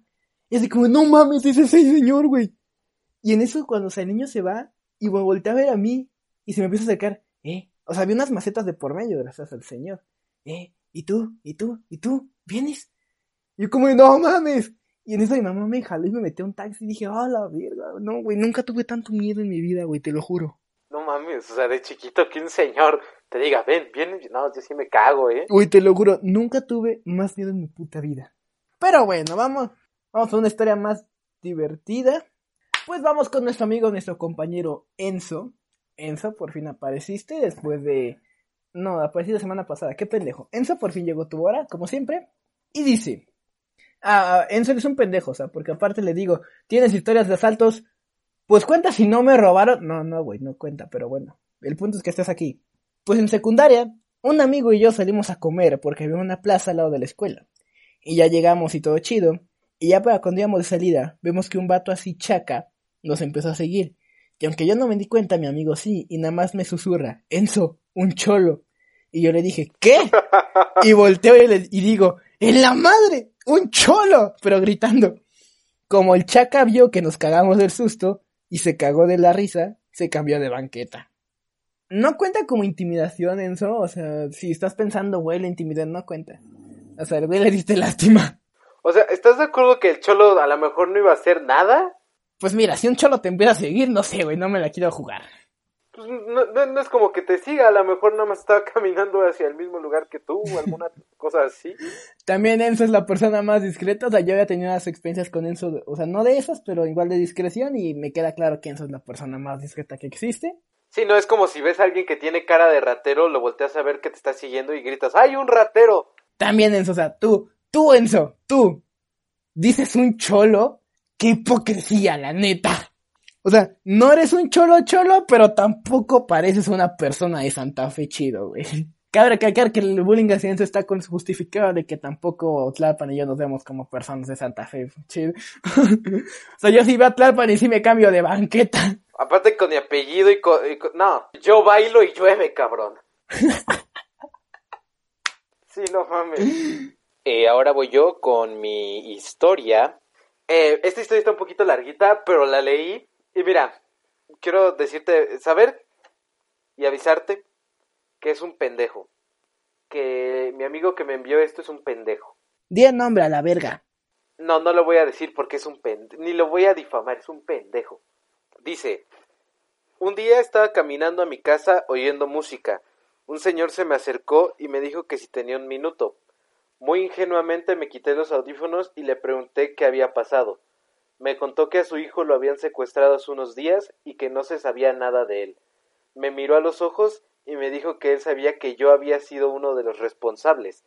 Y así como, no mames, ese es el señor, güey. Y en eso, cuando el niño se va, y voltea a ver a mí, y se me empieza a acercar, eh. O sea, había unas macetas de por medio, gracias al señor. Eh, ¿y tú? ¿Y tú? ¿Y tú? ¿Vienes? Y yo como, no mames. Y en eso mi mamá me jaló y me metió a un taxi y dije, ah, la verga. No, güey, nunca tuve tanto miedo en mi vida, güey, te lo juro. No mames, o sea, de chiquito que un señor te diga, ven, ven, no, yo sí me cago, ¿eh? Güey, te lo juro, nunca tuve más miedo en mi puta vida. Pero bueno, vamos, vamos a una historia más divertida. Pues vamos con nuestro amigo, nuestro compañero Enzo. Enzo, por fin apareciste después de... No, aparecí la semana pasada, qué pendejo. Enzo por fin llegó tu hora, como siempre. Y dice... Ah, Enzo es un pendejo, o sea, porque aparte le digo, ¿tienes historias de asaltos? Pues cuenta si no me robaron. No, no, güey, no cuenta, pero bueno. El punto es que estás aquí. Pues en secundaria, un amigo y yo salimos a comer porque había una plaza al lado de la escuela. Y ya llegamos y todo chido. Y ya para cuando íbamos de salida, vemos que un vato así chaca nos empezó a seguir. Y aunque yo no me di cuenta, mi amigo sí, y nada más me susurra, Enzo, un cholo. Y yo le dije, ¿qué? Y volteo y, le- y digo, ¡en la madre! ¡Un cholo! Pero gritando. Como el chaca vio que nos cagamos del susto y se cagó de la risa, se cambió de banqueta. No cuenta como intimidación, Enzo. O sea, si estás pensando, güey, la intimidad no cuenta. O sea, el güey le diste lástima. O sea, ¿estás de acuerdo que el cholo a lo mejor no iba a hacer nada? Pues mira, si un cholo te empieza a seguir, no sé, güey, no me la quiero jugar. Pues, no, no, no es como que te siga, a lo mejor nada más estaba caminando hacia el mismo lugar que tú o alguna cosa así. También Enzo es la persona más discreta, o sea, yo había tenido las experiencias con Enzo, o sea, no de esas, pero igual de discreción y me queda claro que Enzo es la persona más discreta que existe. Sí, no es como si ves a alguien que tiene cara de ratero, lo volteas a ver que te está siguiendo y gritas, ¡ay, un ratero! También Enzo, o sea, tú, tú Enzo, tú, dices un cholo, qué hipocresía, la neta. O sea, no eres un cholo cholo, pero tampoco pareces una persona de Santa Fe chido, güey. Cabe recalcar que el bullying Enzo está con justificado de que tampoco Tlalpan y yo nos vemos como personas de Santa Fe chido. o sea, yo sí veo a Tlalpan y sí me cambio de banqueta. Aparte con mi apellido y con, y con- No, yo bailo y llueve, cabrón. sí, no mames. Eh, ahora voy yo con mi historia. Eh, esta historia está un poquito larguita, pero la leí. Y mira, quiero decirte, saber y avisarte que es un pendejo. Que mi amigo que me envió esto es un pendejo. Di el nombre a la verga. No, no lo voy a decir porque es un pendejo. Ni lo voy a difamar, es un pendejo. Dice, un día estaba caminando a mi casa oyendo música. Un señor se me acercó y me dijo que si tenía un minuto. Muy ingenuamente me quité los audífonos y le pregunté qué había pasado. Me contó que a su hijo lo habían secuestrado hace unos días y que no se sabía nada de él. Me miró a los ojos y me dijo que él sabía que yo había sido uno de los responsables.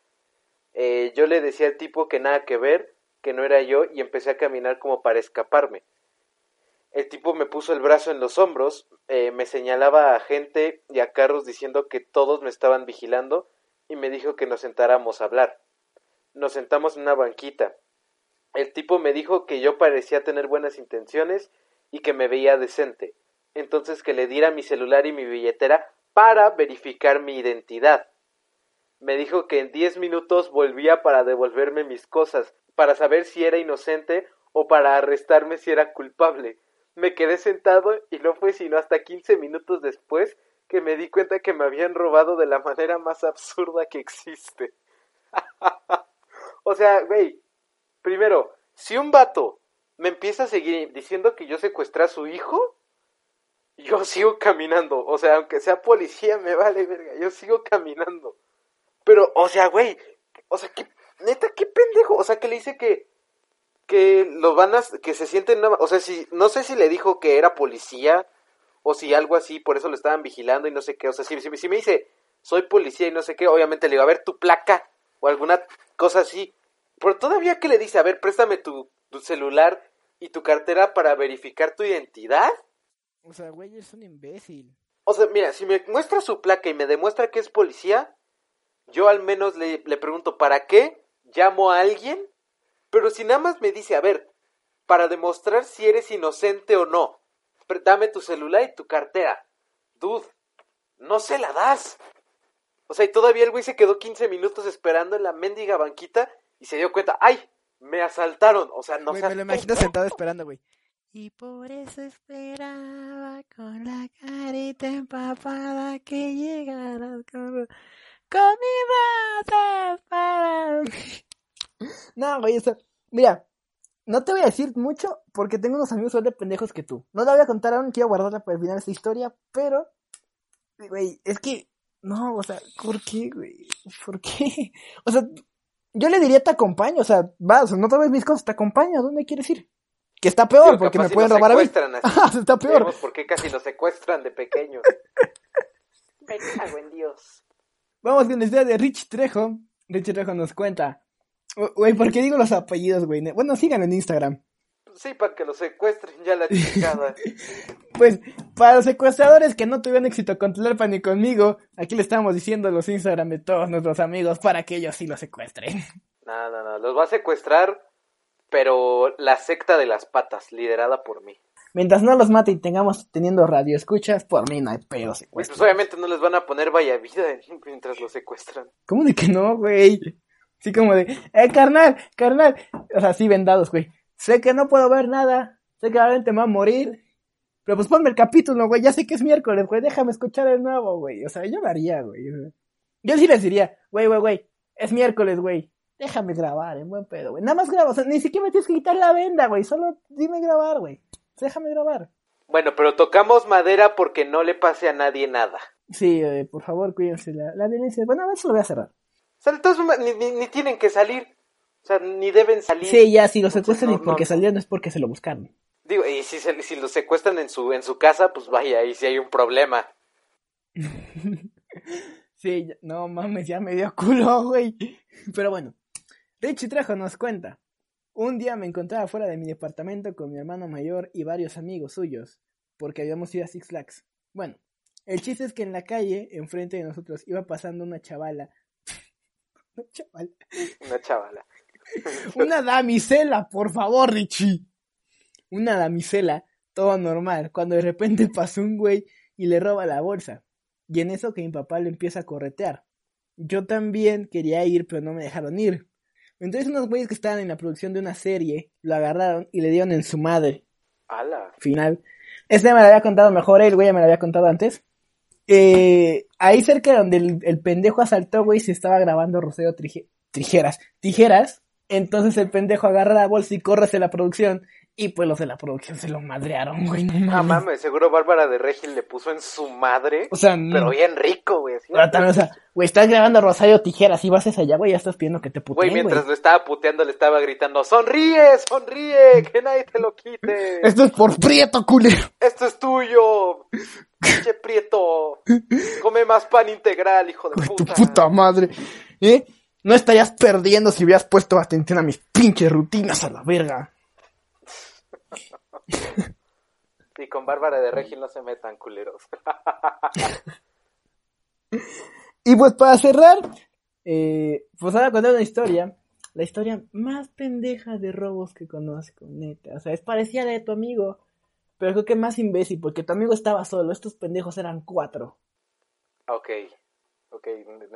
Eh, yo le decía al tipo que nada que ver, que no era yo, y empecé a caminar como para escaparme. El tipo me puso el brazo en los hombros, eh, me señalaba a gente y a carros diciendo que todos me estaban vigilando y me dijo que nos sentáramos a hablar. Nos sentamos en una banquita. El tipo me dijo que yo parecía tener buenas intenciones y que me veía decente. Entonces que le diera mi celular y mi billetera para verificar mi identidad. Me dijo que en diez minutos volvía para devolverme mis cosas, para saber si era inocente o para arrestarme si era culpable. Me quedé sentado y no fue sino hasta quince minutos después que me di cuenta que me habían robado de la manera más absurda que existe. o sea, güey, primero, si un vato me empieza a seguir diciendo que yo secuestré a su hijo, yo sigo caminando. O sea, aunque sea policía, me vale verga, yo sigo caminando. Pero, o sea, güey, o sea, que, neta, qué pendejo. O sea, que le dice que, que lo van a, que se sienten, o sea, si, no sé si le dijo que era policía o si algo así, por eso lo estaban vigilando y no sé qué. O sea, si, si, me dice, soy policía y no sé qué, obviamente le digo, a ver tu placa o alguna cosa así. Pero todavía que le dice, a ver, préstame tu, tu celular y tu cartera para verificar tu identidad. O sea, güey, es un imbécil. O sea, mira, si me muestra su placa y me demuestra que es policía, yo al menos le, le pregunto, ¿para qué? ¿Llamo a alguien? Pero si nada más me dice, a ver, para demostrar si eres inocente o no, dame tu celular y tu cartera. Dude, no se la das. O sea, y todavía el güey se quedó 15 minutos esperando en la mendiga banquita y se dio cuenta, ¡ay! Me asaltaron. O sea, no seas me lo imagino sentado esperando, güey. Y por eso esperaba con la carita empapada que llegaras con, con mi brazos para... No, güey, o sea, mira, no te voy a decir mucho porque tengo unos amigos igual de pendejos que tú. No la voy a contar aún, quiero guardarla para el final de esta historia, pero, güey, es que, no, o sea, ¿por qué, güey? ¿Por qué? O sea, yo le diría te acompaño, o sea, vas, no tomes mis cosas, te acompaño, ¿a dónde quieres ir? Que está peor, porque me pueden robar a mí. Ah, está peor. Vemos por qué casi nos secuestran de pequeños. Me cago en Dios. Vamos con la historia de Rich Trejo. Rich Trejo nos cuenta. Güey, ¿por qué digo los apellidos, güey? Bueno, síganme en Instagram. Sí, para que los secuestren ya la chingada. Pues, para los secuestradores que no tuvieron éxito con Tlalpan ni conmigo, aquí le estamos diciendo los Instagram de todos nuestros amigos para que ellos sí los secuestren. No, no, no. Los va a secuestrar, pero la secta de las patas, liderada por mí. Mientras no los mate y tengamos teniendo radio escuchas, por mí no hay pedo Güey, secuestro. pues obviamente no les van a poner vaya vida mientras los secuestran. ¿Cómo de que no, güey? Así como de, eh, carnal, carnal. O sea, así vendados, güey. Sé que no puedo ver nada. Sé que realmente me va a morir. Pero pues ponme el capítulo, güey. Ya sé que es miércoles, güey. Déjame escuchar el nuevo, güey. O sea, yo lo haría, güey. Yo sí les diría, güey, güey, güey. Es miércoles, güey. Déjame grabar, en buen pedo, güey. Nada más grabo. O sea, ni siquiera me tienes que quitar la venda, güey. Solo dime grabar, güey. Déjame grabar. Bueno, pero tocamos madera porque no le pase a nadie nada. Sí, eh, por favor, cuídense la, la violencia. Bueno, a ver, eso lo voy a cerrar. O sea, formas, ni, ni, ni tienen que salir. O sea, ni deben salir. Sí, ya, si lo secuestran No, y porque no. salieron es porque se lo buscaron. Digo, y si, se, si lo secuestran en su, en su casa, pues vaya, ahí sí hay un problema. Sí, no mames, ya me dio culo, güey. Pero bueno, Richie Trejo nos cuenta. Un día me encontraba fuera de mi departamento con mi hermano mayor y varios amigos suyos, porque habíamos ido a Six Flags. Bueno, el chiste es que en la calle, enfrente de nosotros, iba pasando una chavala. una chavala. Una chavala. Una damisela, por favor, Richie. Una damisela, todo normal, cuando de repente pasó un güey y le roba la bolsa. Y en eso que mi papá le empieza a corretear. Yo también quería ir, pero no me dejaron ir. Entonces unos güeyes que estaban en la producción de una serie lo agarraron y le dieron en su madre. Final. Este me lo había contado mejor él, güey, ya me lo había contado antes. Eh, ahí cerca donde el, el pendejo asaltó, güey, se estaba grabando Roseo Trije- Tijeras. Tijeras. Entonces el pendejo agarra la bolsa y corre hacia la producción. Y pues los de la producción se lo madrearon, güey. No mames. mames, seguro Bárbara de Regil le puso en su madre. O sea, no. Pero bien rico, güey. así. O sea, güey, estás grabando Rosario Tijeras y vas hacia allá, güey, ya estás pidiendo que te puteen, Güey, güey. mientras lo estaba puteando, le estaba gritando, sonríe, sonríe, que nadie te lo quite. Esto es por prieto, culero. Esto es tuyo. Pinche prieto. Come más pan integral, hijo de Güey, tu puta. puta madre. ¿Eh? No estarías perdiendo si hubieras puesto atención a mis pinches rutinas a la verga. Y con Bárbara de Regil no se metan, culeros. Y pues para cerrar, eh, pues ahora contar una historia. La historia más pendeja de robos que conozco, neta. O sea, es parecida a la de tu amigo, pero creo que más imbécil, porque tu amigo estaba solo, estos pendejos eran cuatro. ok. Ok,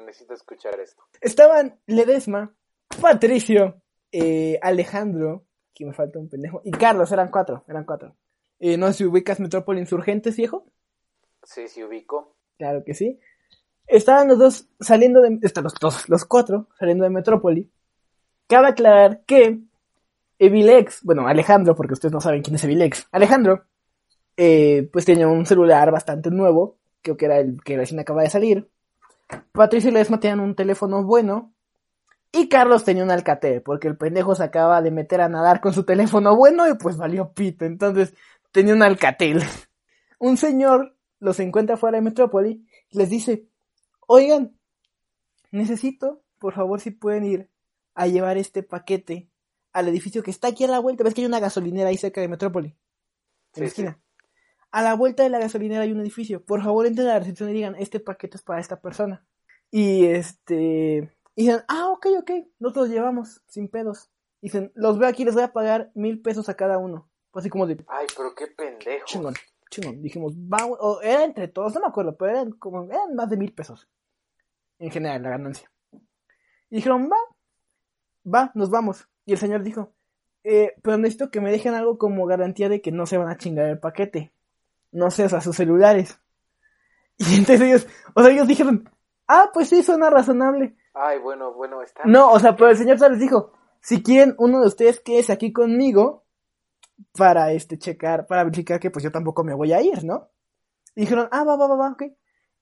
necesito escuchar esto. Estaban Ledesma, Patricio, eh, Alejandro, que me falta un pendejo, y Carlos, eran cuatro, eran cuatro. Eh, no sé si ubicas Metrópoli Insurgentes, viejo. Sí, sí, ubico. Claro que sí. Estaban los dos saliendo de... Están los dos, los cuatro saliendo de Metrópoli. Cabe aclarar que Evilex, bueno, Alejandro, porque ustedes no saben quién es Evilex. Alejandro, eh, pues tenía un celular bastante nuevo, creo que era el que recién acaba de salir. Patricio y Ledesma tenían un teléfono bueno. Y Carlos tenía un Alcatel, porque el pendejo se acaba de meter a nadar con su teléfono bueno y pues valió pito. Entonces tenía un Alcatel. Un señor los encuentra fuera de Metrópoli y les dice, oigan, necesito, por favor, si pueden ir a llevar este paquete al edificio que está aquí a la vuelta. ¿Ves que hay una gasolinera ahí cerca de Metrópoli? En Sí, la esquina. A la vuelta de la gasolinera hay un edificio. Por favor, entren a la recepción y digan, este paquete es para esta persona. Y este... Y dicen, ah, ok, ok, nosotros llevamos, sin pedos. Dicen, los veo aquí, les voy a pagar mil pesos a cada uno. Fue así como de, Ay, pero qué pendejo. chingón, chingón. Dijimos, va, güey", o era entre todos, no me acuerdo, pero eran como, eran más de mil pesos. En general, la ganancia. Y dijeron, va, va, nos vamos. Y el señor dijo, eh, pero necesito que me dejen algo como garantía de que no se van a chingar el paquete. No sé, o sea, sus celulares. Y entonces ellos, o sea, ellos dijeron, ah, pues sí, suena razonable. Ay, bueno, bueno, está. No, o sea, pero el señor les dijo, si quieren uno de ustedes quédese aquí conmigo para este checar, para verificar que pues yo tampoco me voy a ir, ¿no? Y dijeron, ah, va, va, va, va, ok.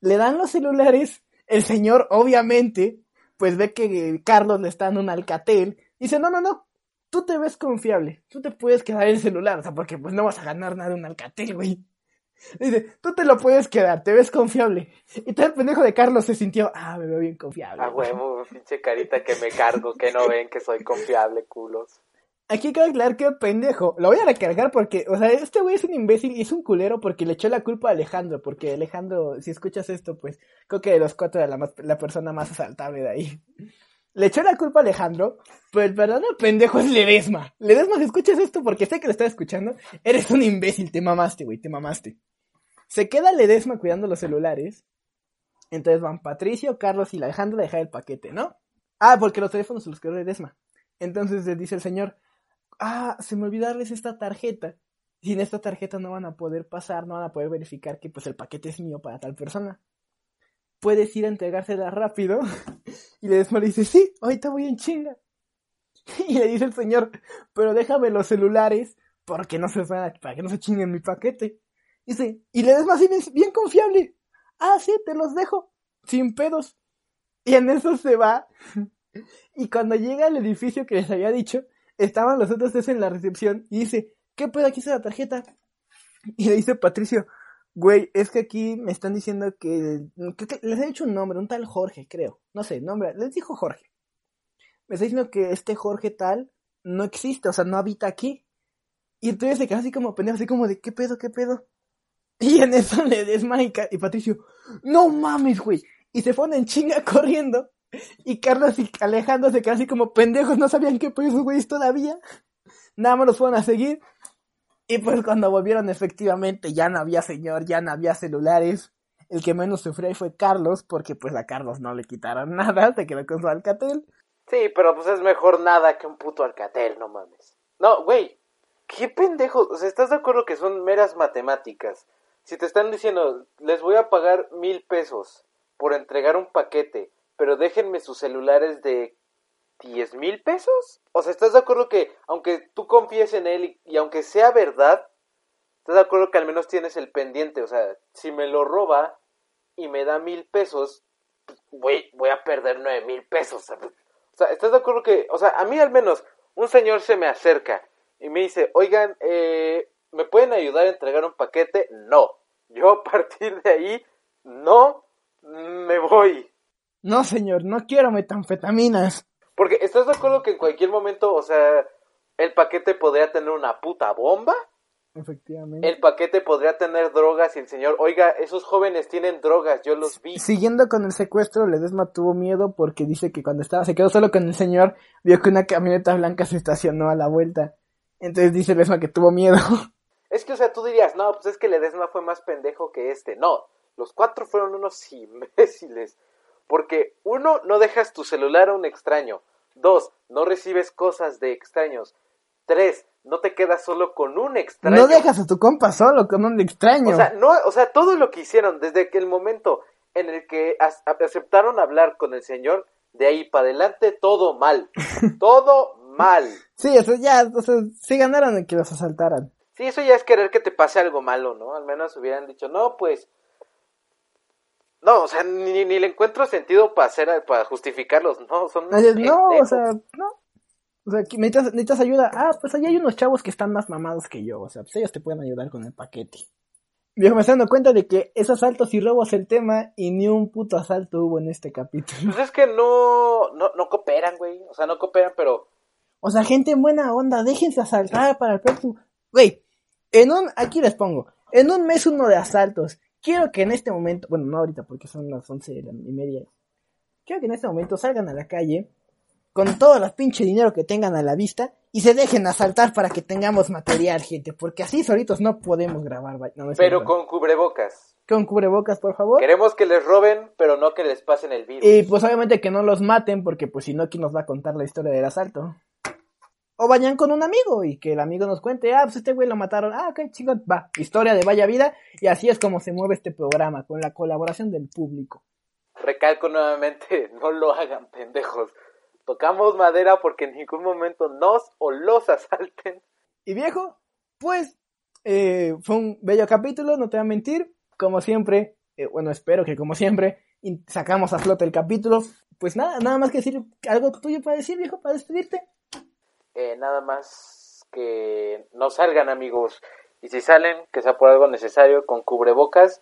Le dan los celulares, el señor obviamente, pues ve que Carlos le está dando un alcatel, y dice, no, no, no, tú te ves confiable, tú te puedes quedar el celular, o sea, porque pues no vas a ganar nada de un alcatel, güey. Dice, tú te lo puedes quedar, te ves confiable. Y todo el pendejo de Carlos se sintió, ah, me veo bien confiable. A huevo, pinche carita que me cargo, que no ven que soy confiable, culos. Aquí cabe aclarar que pendejo. Lo voy a recargar porque, o sea, este güey es un imbécil y es un culero porque le echó la culpa a Alejandro. Porque Alejandro, si escuchas esto, pues creo que de los cuatro era la, más- la persona más asaltable de ahí. Le echó la culpa a Alejandro, pero el verdadero pendejo es Ledesma. Ledesma, si escuchas esto porque sé que lo estás escuchando, eres un imbécil, te mamaste, güey, te mamaste. Se queda Ledesma cuidando los celulares. Entonces van Patricio, Carlos y Alejandro a dejar el paquete, ¿no? Ah, porque los teléfonos los quedó Ledesma. Entonces les dice el señor, ah, se me olvidó darles esta tarjeta. Sin esta tarjeta no van a poder pasar, no van a poder verificar que pues el paquete es mío para tal persona. Puedes ir a entregársela rápido. Y Ledesma le dice, sí, ahorita voy en chinga. Y le dice el señor, pero déjame los celulares porque no se para que no se chinguen mi paquete. Dice, y le des más bien, bien confiable. Ah, sí, te los dejo. Sin pedos. Y en eso se va. Y cuando llega al edificio que les había dicho, estaban los otros tres en la recepción y dice, ¿qué pedo? Aquí está la tarjeta. Y le dice Patricio, güey, es que aquí me están diciendo que, que les he dicho un nombre, un tal Jorge, creo. No sé, nombre, les dijo Jorge. Me está diciendo que este Jorge tal no existe, o sea, no habita aquí. Y entonces se queda así como pendejo, así como de, ¿qué pedo, qué pedo? Y en eso le desmaika y Patricio, no mames, güey. Y se ponen chinga corriendo. Y Carlos y Alejandro se quedan así como pendejos, no sabían qué pedo esos güeyes todavía. Nada más los fueron a seguir. Y pues cuando volvieron efectivamente ya no había señor, ya no había celulares. El que menos sufrió fue Carlos, porque pues a Carlos no le quitaron nada, se quedó con su Alcatel. Sí, pero pues es mejor nada que un puto Alcatel, no mames. No, güey, qué pendejo. O sea, ¿estás de acuerdo que son meras matemáticas? Si te están diciendo, les voy a pagar mil pesos por entregar un paquete, pero déjenme sus celulares de diez mil pesos. O sea, ¿estás de acuerdo que aunque tú confíes en él y, y, aunque sea verdad, estás de acuerdo que al menos tienes el pendiente? O sea, si me lo roba y me da mil pesos, voy, voy a perder nueve mil pesos. O sea, ¿estás de acuerdo que, o sea, a mí al menos un señor se me acerca y me dice, oigan, eh, ¿me pueden ayudar a entregar un paquete? No. Yo a partir de ahí, no me voy. No, señor, no quiero metanfetaminas. Porque estás de acuerdo que en cualquier momento, o sea, el paquete podría tener una puta bomba. Efectivamente. El paquete podría tener drogas y el señor, oiga, esos jóvenes tienen drogas, yo los vi. Siguiendo con el secuestro, Ledesma tuvo miedo porque dice que cuando estaba, se quedó solo con el señor, vio que una camioneta blanca se estacionó a la vuelta. Entonces dice Ledesma que tuvo miedo. Es que, o sea, tú dirías, no, pues es que Ledesma fue más pendejo que este. No, los cuatro fueron unos imbéciles. Porque, uno, no dejas tu celular a un extraño. Dos, no recibes cosas de extraños. Tres, no te quedas solo con un extraño. No dejas a tu compa solo con un extraño. O sea, no, o sea, todo lo que hicieron desde que el momento en el que aceptaron hablar con el señor, de ahí para adelante todo mal. todo mal. Sí, o sea, ya, o sea, sí ganaron en que los asaltaran. Sí, eso ya es querer que te pase algo malo, ¿no? Al menos hubieran dicho, no, pues... No, o sea, ni, ni le encuentro sentido para hacer, para justificarlos, ¿no? Son no, o sea, no. O sea, necesitas, necesitas ayuda. Ah, pues allá hay unos chavos que están más mamados que yo. O sea, pues ellos te pueden ayudar con el paquete. Viejo, me estoy dando cuenta de que es asaltos y robos el tema y ni un puto asalto hubo en este capítulo. Pues es que no, no, no cooperan, güey. O sea, no cooperan, pero... O sea, gente en buena onda, déjense asaltar para el próximo... Güey, en un, aquí les pongo, en un mes uno de asaltos. Quiero que en este momento, bueno, no ahorita porque son las once y media. Quiero que en este momento salgan a la calle con todo el pinche dinero que tengan a la vista y se dejen asaltar para que tengamos material, gente, porque así solitos no podemos grabar. No, pero con cubrebocas. Con cubrebocas, por favor. Queremos que les roben, pero no que les pasen el virus. Y pues obviamente que no los maten, porque pues si no, ¿quién nos va a contar la historia del asalto? O vayan con un amigo y que el amigo nos cuente, ah, pues este güey lo mataron, ah, ok, chingón, va, historia de Vaya Vida, y así es como se mueve este programa, con la colaboración del público. Recalco nuevamente, no lo hagan pendejos. Tocamos madera porque en ningún momento nos o los asalten. Y viejo, pues eh, fue un bello capítulo, no te voy a mentir. Como siempre, eh, bueno, espero que como siempre sacamos a flote el capítulo. Pues nada, nada más que decir, algo tuyo para decir, viejo, para despedirte. Eh, nada más que no salgan, amigos. Y si salen, que sea por algo necesario, con cubrebocas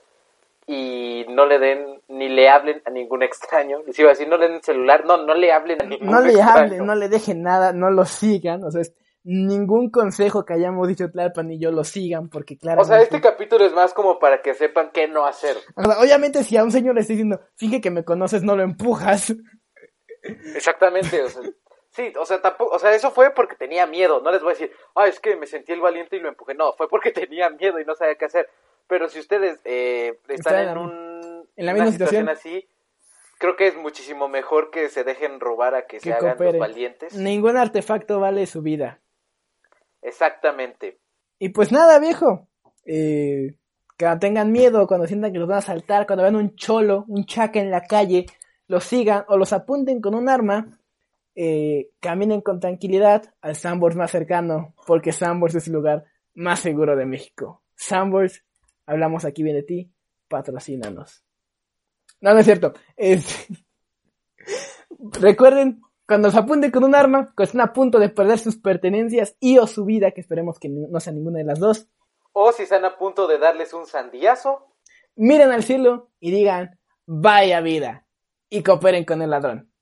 y no le den ni le hablen a ningún extraño. Y si iba a decir, no le den celular, no, no le hablen a ningún No le extraño. hablen, no le dejen nada, no lo sigan, o sea, es ningún consejo que hayamos dicho Tlalpan y yo lo sigan, porque claro. O sea, este capítulo es más como para que sepan qué no hacer. O sea, obviamente si a un señor le está diciendo, finge que me conoces, no lo empujas. Exactamente, o sea, sí, o sea, tampoco, o sea, eso fue porque tenía miedo, no les voy a decir, ah, es que me sentí el valiente y lo empujé, no, fue porque tenía miedo y no sabía qué hacer. Pero si ustedes eh, están Está en, en- un, en la una misma situación situación. así, creo que es muchísimo mejor que se dejen robar a que, Que se hagan cooperen. los valientes. Ningún artefacto vale su vida. Exactamente. Y pues nada, viejo. Eh, que tengan miedo cuando sientan que los van a saltar, cuando vean un cholo, un chaca en la calle, los sigan o los apunten con un arma. Eh, caminen con tranquilidad al Sambors más cercano, porque Sambors es el lugar más seguro de México. Sambors, hablamos aquí bien de ti, patrocínanos. No, no es cierto. Es... Recuerden, cuando se apunten con un arma, que están a punto de perder sus pertenencias y o su vida, que esperemos que no sea ninguna de las dos. O si están a punto de darles un sandiazo. Miren al cielo y digan, vaya vida, y cooperen con el ladrón.